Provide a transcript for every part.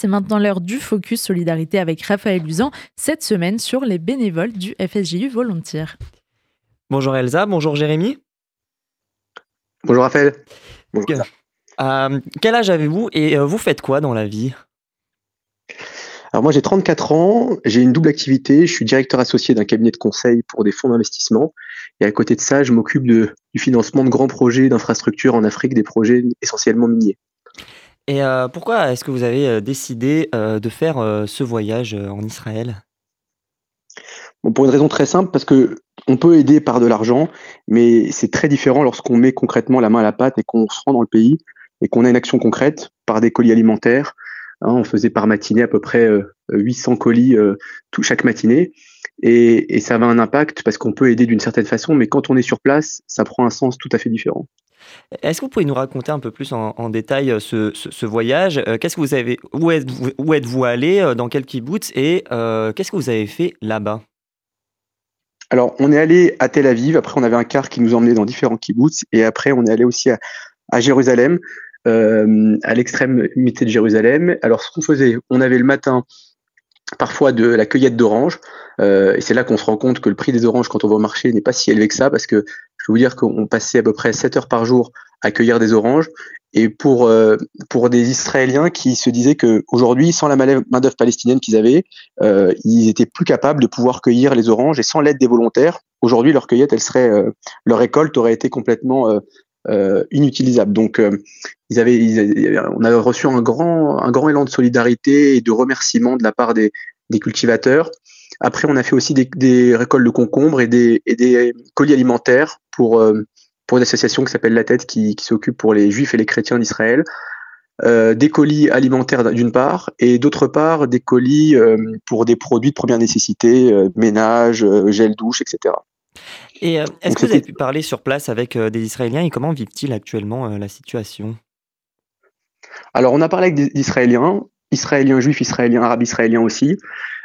C'est maintenant l'heure du focus solidarité avec Raphaël Luzan, cette semaine sur les bénévoles du FSJU Volontaire. Bonjour Elsa, bonjour Jérémy. Bonjour Raphaël. Bonjour. Euh, quel âge avez-vous et euh, vous faites quoi dans la vie? Alors moi j'ai 34 ans, j'ai une double activité, je suis directeur associé d'un cabinet de conseil pour des fonds d'investissement et à côté de ça je m'occupe du financement de grands projets d'infrastructures en Afrique, des projets essentiellement miniers. Et euh, pourquoi est-ce que vous avez euh, décidé euh, de faire ce voyage en Israël? Pour une raison très simple, parce que on peut aider par de l'argent, mais c'est très différent lorsqu'on met concrètement la main à la pâte et qu'on se rend dans le pays et qu'on a une action concrète par des colis alimentaires. Hein, on faisait par matinée à peu près 800 colis tout, chaque matinée. Et, et, ça avait un impact parce qu'on peut aider d'une certaine façon, mais quand on est sur place, ça prend un sens tout à fait différent. Est-ce que vous pouvez nous raconter un peu plus en, détail euh, ce, voyage euh, Qu'est-ce que vous avez Où êtes-vous allé euh, Dans quel kibbutz Et qu'est-ce que vous avez fait là-bas? Alors, on est allé à Tel Aviv. Après, on avait un car qui nous emmenait dans différents kibbutz. Et après, on est allé aussi à, Jérusalem, à l'extrême de Jérusalem. Alors, ce qu'on faisait, on avait le matin parfois de la cueillette d'oranges. et c'est là qu'on se rend compte que le prix des oranges quand on va au marché n'est pas si élevé que ça parce que peux vous dire qu'on passait à peu près 7 heures par jour à cueillir des oranges. Et pour, euh, pour des Israéliens qui se disaient qu'aujourd'hui, sans la main-d'œuvre palestinienne qu'ils avaient, euh, ils étaient plus capables de pouvoir cueillir les oranges et sans l'aide des volontaires, aujourd'hui, leur cueillette, elle serait, euh, leur récolte aurait été complètement inutilisable. Donc, avaient, on a reçu un grand, élan de solidarité et de remerciement de la part des, cultivateurs. Après, on a fait aussi des, récoltes de concombres et des, colis alimentaires pour, euh, pour une association qui s'appelle La Tête qui, s'occupe pour les juifs et les chrétiens d'Israël. Euh, des colis alimentaires d'une part et d'autre part des colis euh, pour des produits de première nécessité, ménage, gel douche, etc. Et est-ce que vous avez pu parler sur place avec des Israéliens et comment vivent-ils actuellement la situation? Alors on a parlé avec des Israéliens, Israéliens juifs, Israéliens arabes, Israéliens aussi.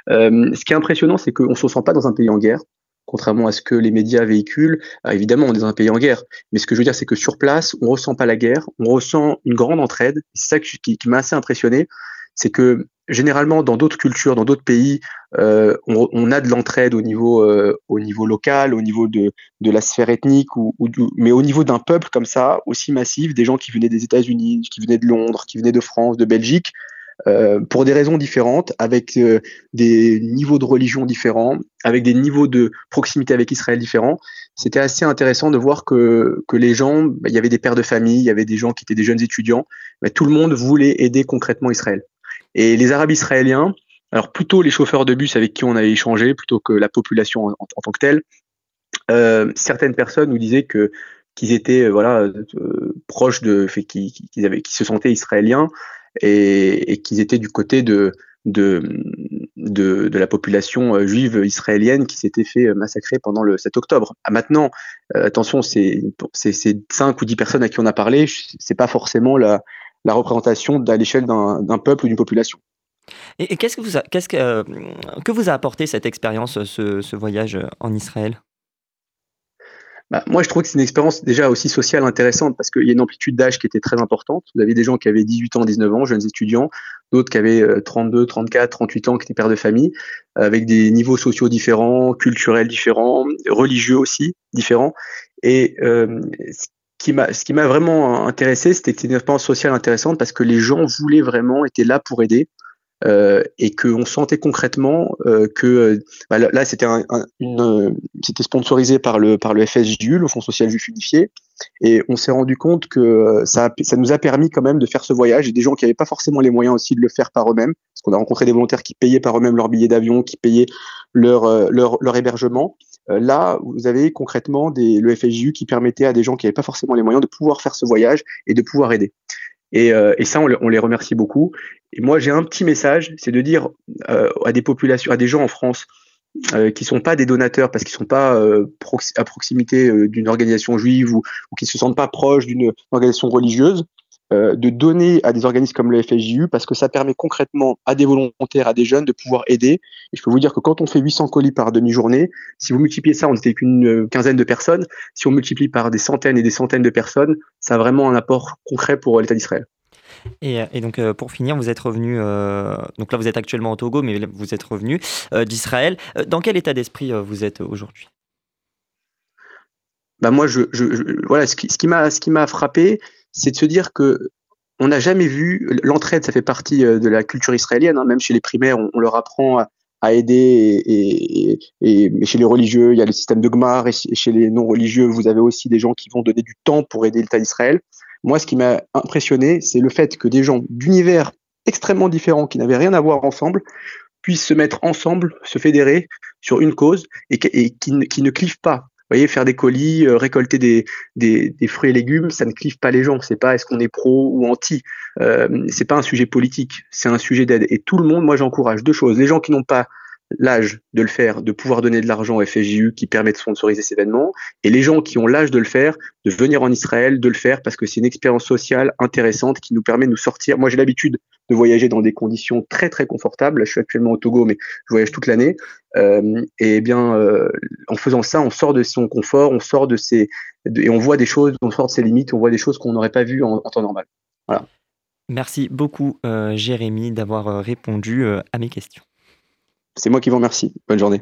Euh, ce qui est impressionnant, c'est qu'on ne se sent pas dans un pays en guerre, contrairement à ce que les médias véhiculent. évidemment, on est dans un pays en guerre, mais ce que je veux dire, c'est que sur place, on ressent pas la guerre, on ressent une grande entraide. C'est ça qui, m'a assez impressionné, c'est que généralement dans d'autres cultures, dans d'autres pays, euh, on, a de l'entraide au niveau euh, au niveau local, au niveau de, de la sphère ethnique, ou, ou mais au niveau d'un peuple comme ça, aussi massif, des gens qui venaient des États-Unis, qui venaient de Londres, qui venaient de France, de Belgique, euh, pour des raisons différentes, avec euh, des niveaux de religion différents, avec des niveaux de proximité avec Israël différents. C'était assez intéressant de voir que, que les gens, bah, il y avait des pères de famille, il y avait des gens qui étaient des jeunes étudiants, mais tout le monde voulait aider concrètement Israël. Et les Arabes israéliens, alors plutôt les chauffeurs de bus avec qui on avait échangé, plutôt que la population en, tant que telle, euh, certaines personnes nous disaient que qu'ils étaient voilà proches de, qu'ils qui, avaient, se sentaient israéliens et, qu'ils étaient du côté de, de, de, la population euh, juive israélienne qui s'était fait massacrer pendant le 7 octobre. Ah, maintenant, euh, attention, c'est cinq ou dix personnes à qui on a parlé, c'est pas forcément la, la représentation à l'échelle d'un peuple ou d'une population. Et, qu'est-ce que vous a, qu'est-ce que, euh, que vous a apporté cette expérience, ce, ce voyage en Israël? Bah, moi, je trouve que c'est une expérience déjà aussi sociale intéressante parce qu'il y a une amplitude d'âge qui était très importante. Vous avez des gens qui avaient 18 ans, 19 ans, jeunes étudiants, d'autres qui avaient 32, 34, 38 ans, qui étaient pères de famille, avec des niveaux sociaux différents, culturels différents, religieux aussi différents. Et euh, ce qui m'a vraiment intéressé, c'était une expérience sociale intéressante parce que les gens voulaient vraiment, étaient là pour aider. Euh, et qu'on sentait concrètement euh, que euh, bah, là c'était sponsorisé par le le FSJU, le Fonds social juif unifié, et on s'est rendu compte que ça nous a permis quand même de faire ce voyage et des gens qui n'avaient pas forcément les moyens aussi de le faire par eux-mêmes, parce qu'on a rencontré des volontaires qui payaient par eux-mêmes leur billet d'avion, qui payaient leur hébergement. Là, vous avez concrètement des, le FSJU qui permettait à des gens qui n'avaient pas forcément les moyens de pouvoir faire ce voyage et de pouvoir aider. Et, euh, et ça, on, on, les remercie beaucoup. Et moi, j'ai un petit message, c'est de dire euh, à des populations, à des gens en France euh, qui sont pas des donateurs parce qu'ils sont pas euh, à proximité euh, d'une organisation juive ou, ou qui se sentent pas proches d'une organisation religieuse, euh, de donner à des organismes comme le FSJU parce que ça permet concrètement à des volontaires, à des jeunes de pouvoir aider. Et je peux vous dire que quand on fait 800 colis par demi-journée, si vous multipliez ça, on n'était qu'une euh, quinzaine de personnes, si on multiplie par des centaines et des centaines de personnes, ça a vraiment un apport concret pour l'État d'Israël. Et, donc, pour finir, vous êtes revenu, donc là, vous êtes actuellement au Togo, mais vous êtes revenu d'Israël. Dans quel état d'esprit vous êtes aujourd'hui? Bah moi, je, voilà, ce qui, ce qui m'a frappé, c'est de se dire que on n'a jamais vu l'entraide, ça fait partie de la culture israélienne. Hein, même chez les primaires, on, leur apprend à, aider. Et, chez les religieux, il y a le système de Gmar. Et chez les non religieux, vous avez aussi des gens qui vont donner du temps pour aider l'État d'Israël. Moi, ce qui m'a impressionné, c'est le fait que des gens d'univers extrêmement différents, qui n'avaient rien à voir ensemble, puissent se mettre ensemble, se fédérer sur une cause et, qui, qui, ne clivent pas voyez, faire des colis, euh, récolter des, fruits et légumes, ça ne clive pas les gens. C'est pas est-ce qu'on est pro ou anti. Euh, c'est pas un sujet politique, c'est un sujet d'aide. Et tout le monde, moi, j'encourage deux choses. Les gens qui n'ont pas l'âge de le faire, de pouvoir donner de l'argent au FSJU qui permet de sponsoriser cet événement, et les gens qui ont l'âge de le faire, de venir en Israël, de le faire parce que c'est une expérience sociale intéressante qui nous permet de nous sortir. Moi, j'ai l'habitude de voyager dans des conditions très très confortables. Je suis actuellement au Togo, mais je voyage toute l'année. Euh, et bien, euh, en faisant ça, on sort de son confort, on sort de ses et on voit des choses, on sort de ses limites, on voit des choses qu'on n'aurait pas vues en, temps normal. Voilà. Merci beaucoup, euh, Jérémy, d'avoir répondu à mes questions. C'est moi qui vous remercie. Bonne journée.